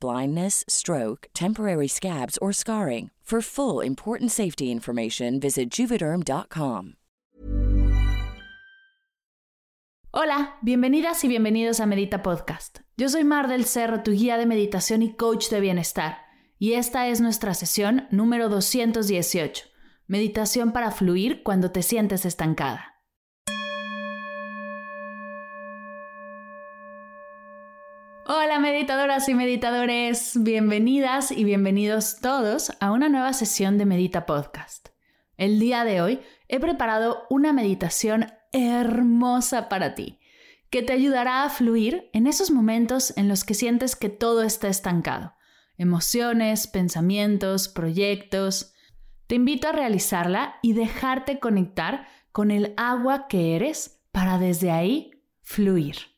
blindness, stroke, temporary scabs, or scarring. For full important safety information. Hola, bienvenidas y bienvenidos a Medita Podcast. Yo soy Mar del Cerro, tu guía de meditación y coach de bienestar, y esta es nuestra sesión número 218, Meditación para fluir cuando te sientes estancada. Hola meditadoras y meditadores, bienvenidas y bienvenidos todos a una nueva sesión de Medita Podcast. El día de hoy he preparado una meditación hermosa para ti, que te ayudará a fluir en esos momentos en los que sientes que todo está estancado. Emociones, pensamientos, proyectos. Te invito a realizarla y dejarte conectar con el agua que eres para desde ahí fluir.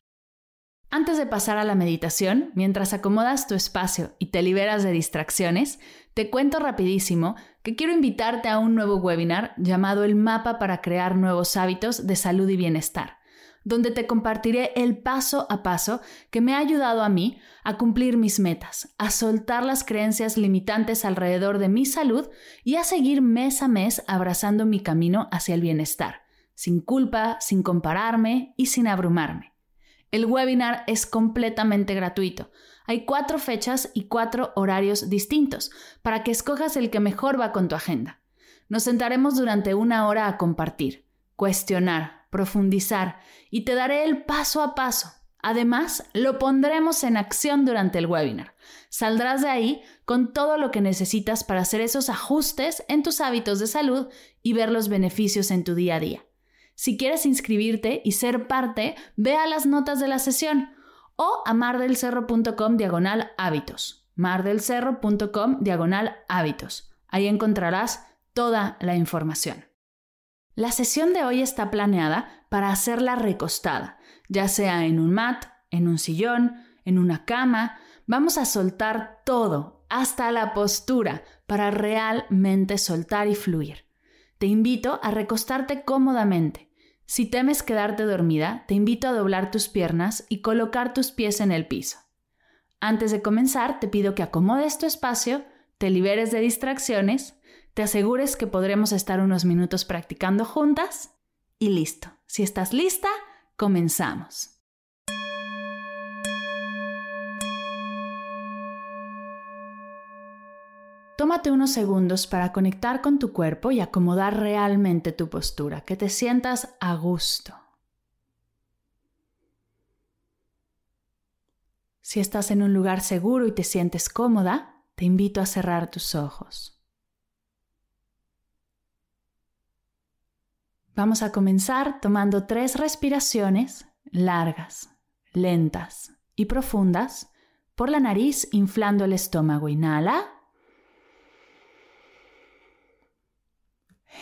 Antes de pasar a la meditación, mientras acomodas tu espacio y te liberas de distracciones, te cuento rapidísimo que quiero invitarte a un nuevo webinar llamado El mapa para crear nuevos hábitos de salud y bienestar, donde te compartiré el paso a paso que me ha ayudado a mí a cumplir mis metas, a soltar las creencias limitantes alrededor de mi salud y a seguir mes a mes abrazando mi camino hacia el bienestar, sin culpa, sin compararme y sin abrumarme. El webinar es completamente gratuito. Hay cuatro fechas y cuatro horarios distintos para que escojas el que mejor va con tu agenda. Nos sentaremos durante una hora a compartir, cuestionar, profundizar y te daré el paso a paso. Además, lo pondremos en acción durante el webinar. Saldrás de ahí con todo lo que necesitas para hacer esos ajustes en tus hábitos de salud y ver los beneficios en tu día a día. Si quieres inscribirte y ser parte, ve a las notas de la sesión o a mardelcerro.com diagonal hábitos. mardelcerro.com diagonal hábitos. Ahí encontrarás toda la información. La sesión de hoy está planeada para hacerla recostada, ya sea en un mat, en un sillón, en una cama. Vamos a soltar todo, hasta la postura, para realmente soltar y fluir. Te invito a recostarte cómodamente si temes quedarte dormida, te invito a doblar tus piernas y colocar tus pies en el piso. Antes de comenzar, te pido que acomodes tu espacio, te liberes de distracciones, te asegures que podremos estar unos minutos practicando juntas y listo. Si estás lista, comenzamos. Tómate unos segundos para conectar con tu cuerpo y acomodar realmente tu postura, que te sientas a gusto. Si estás en un lugar seguro y te sientes cómoda, te invito a cerrar tus ojos. Vamos a comenzar tomando tres respiraciones largas, lentas y profundas por la nariz, inflando el estómago. Inhala.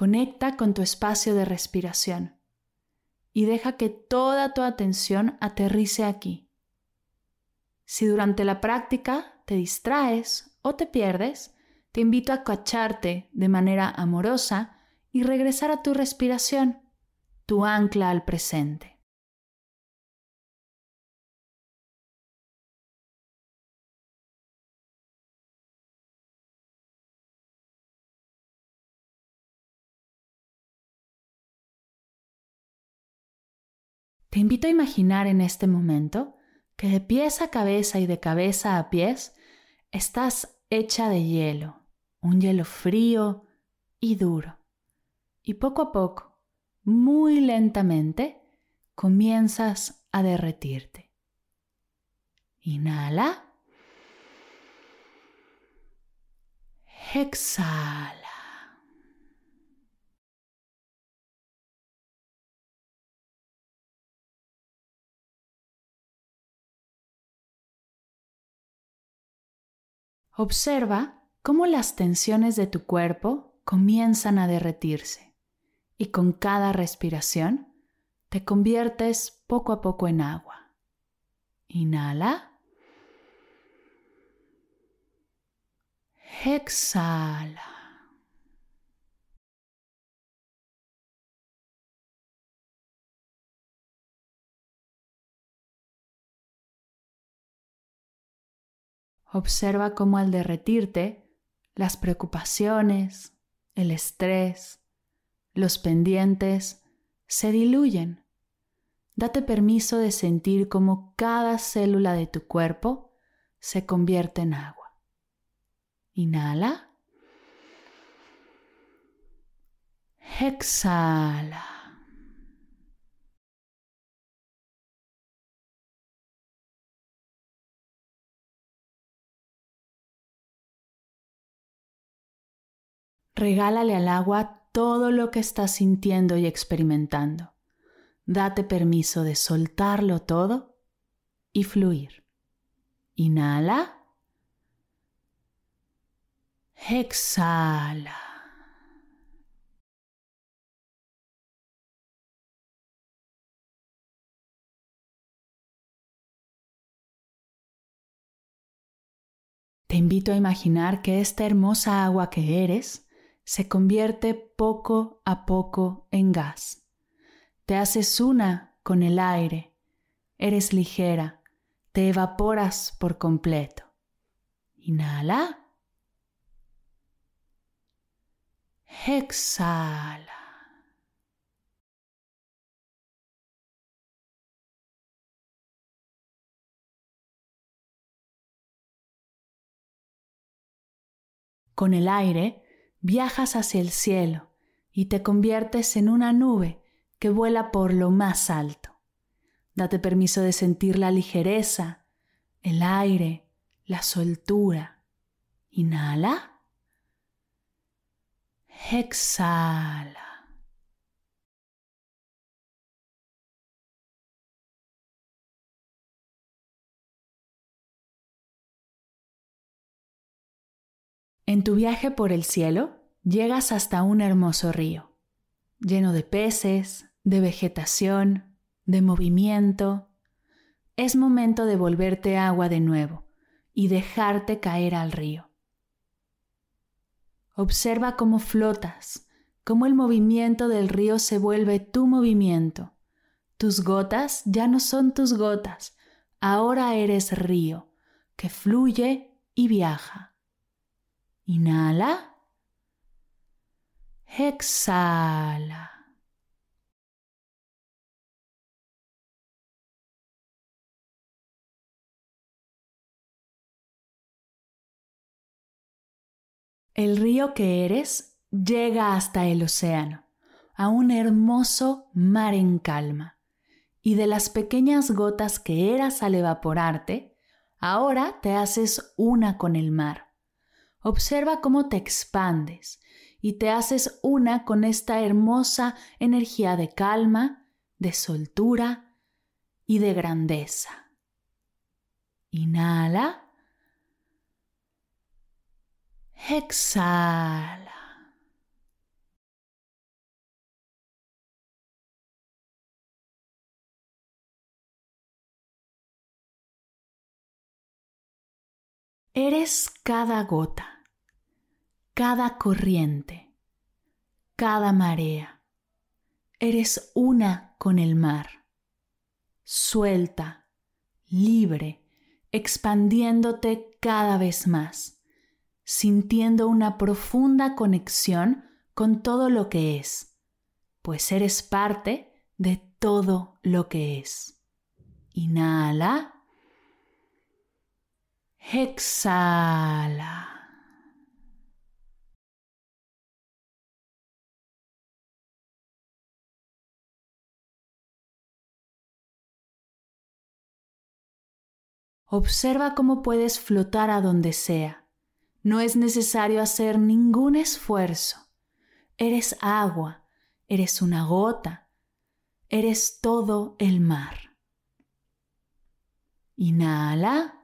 Conecta con tu espacio de respiración y deja que toda tu atención aterrice aquí. Si durante la práctica te distraes o te pierdes, te invito a cacharte de manera amorosa y regresar a tu respiración, tu ancla al presente. Te invito a imaginar en este momento que de pies a cabeza y de cabeza a pies estás hecha de hielo, un hielo frío y duro. Y poco a poco, muy lentamente, comienzas a derretirte. Inhala. Exhala. Observa cómo las tensiones de tu cuerpo comienzan a derretirse y con cada respiración te conviertes poco a poco en agua. Inhala. Exhala. Observa cómo al derretirte, las preocupaciones, el estrés, los pendientes se diluyen. Date permiso de sentir cómo cada célula de tu cuerpo se convierte en agua. Inhala. Exhala. Regálale al agua todo lo que estás sintiendo y experimentando. Date permiso de soltarlo todo y fluir. Inhala. Exhala. Te invito a imaginar que esta hermosa agua que eres se convierte poco a poco en gas. Te haces una con el aire, eres ligera, te evaporas por completo. Inhala. Exhala. Con el aire viajas hacia el cielo y te conviertes en una nube que vuela por lo más alto. Date permiso de sentir la ligereza, el aire, la soltura. Inhala. Exhala. En tu viaje por el cielo, llegas hasta un hermoso río, lleno de peces, de vegetación, de movimiento. Es momento de volverte agua de nuevo y dejarte caer al río. Observa cómo flotas, cómo el movimiento del río se vuelve tu movimiento. Tus gotas ya no son tus gotas, ahora eres río que fluye y viaja. Inhala. Exhala. El río que eres llega hasta el océano, a un hermoso mar en calma, y de las pequeñas gotas que eras al evaporarte, ahora te haces una con el mar. Observa cómo te expandes y te haces una con esta hermosa energía de calma, de soltura y de grandeza. Inhala. Exhala. Eres cada gota, cada corriente, cada marea. Eres una con el mar, suelta, libre, expandiéndote cada vez más, sintiendo una profunda conexión con todo lo que es, pues eres parte de todo lo que es. Inhala. Exhala. Observa cómo puedes flotar a donde sea. No es necesario hacer ningún esfuerzo. Eres agua, eres una gota, eres todo el mar. Inhala.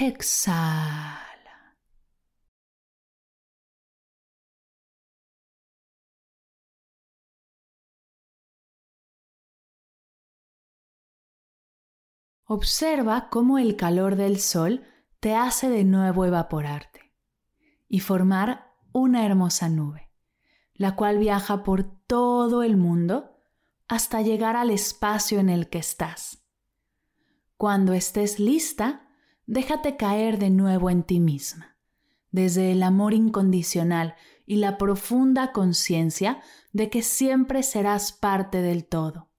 Exhala. Observa cómo el calor del sol te hace de nuevo evaporarte y formar una hermosa nube, la cual viaja por todo el mundo hasta llegar al espacio en el que estás. Cuando estés lista, déjate caer de nuevo en ti misma, desde el amor incondicional y la profunda conciencia de que siempre serás parte del todo.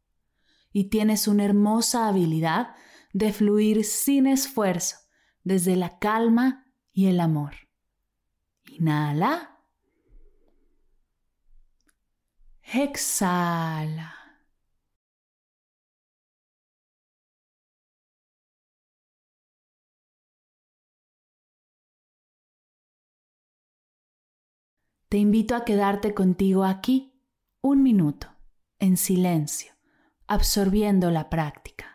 Y tienes una hermosa habilidad de fluir sin esfuerzo desde la calma y el amor. Inhala. Exhala. Te invito a quedarte contigo aquí un minuto, en silencio, absorbiendo la práctica.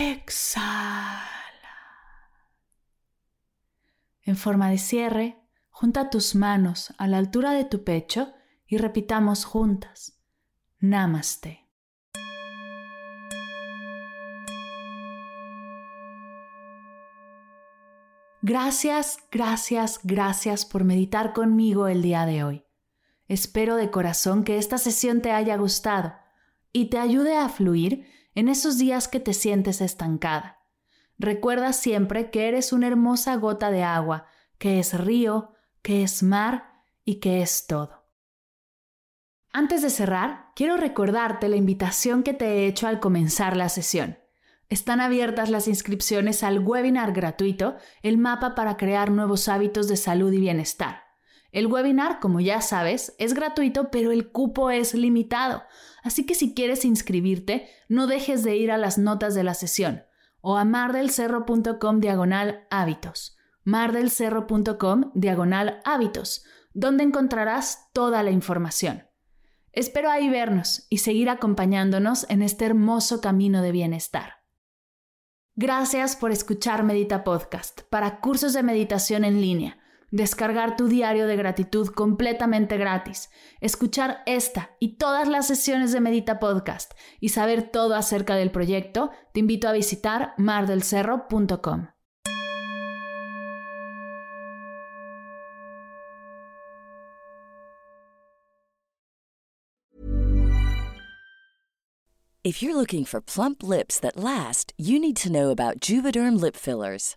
Exhala. En forma de cierre, junta tus manos a la altura de tu pecho y repitamos juntas. Namaste. Gracias, gracias, gracias por meditar conmigo el día de hoy. Espero de corazón que esta sesión te haya gustado y te ayude a fluir en esos días que te sientes estancada. Recuerda siempre que eres una hermosa gota de agua, que es río, que es mar y que es todo. Antes de cerrar, quiero recordarte la invitación que te he hecho al comenzar la sesión. Están abiertas las inscripciones al webinar gratuito, el mapa para crear nuevos hábitos de salud y bienestar. El webinar, como ya sabes, es gratuito, pero el cupo es limitado. Así que si quieres inscribirte, no dejes de ir a las notas de la sesión o a mardelcerro.com diagonal hábitos. mardelcerro.com diagonal hábitos, donde encontrarás toda la información. Espero ahí vernos y seguir acompañándonos en este hermoso camino de bienestar. Gracias por escuchar Medita Podcast para cursos de meditación en línea, descargar tu diario de gratitud completamente gratis, escuchar esta y todas las sesiones de Medita Podcast y saber todo acerca del proyecto, te invito a visitar mardelcerro.com. If you're looking for plump lips that last, you need to know about Juvederm lip fillers.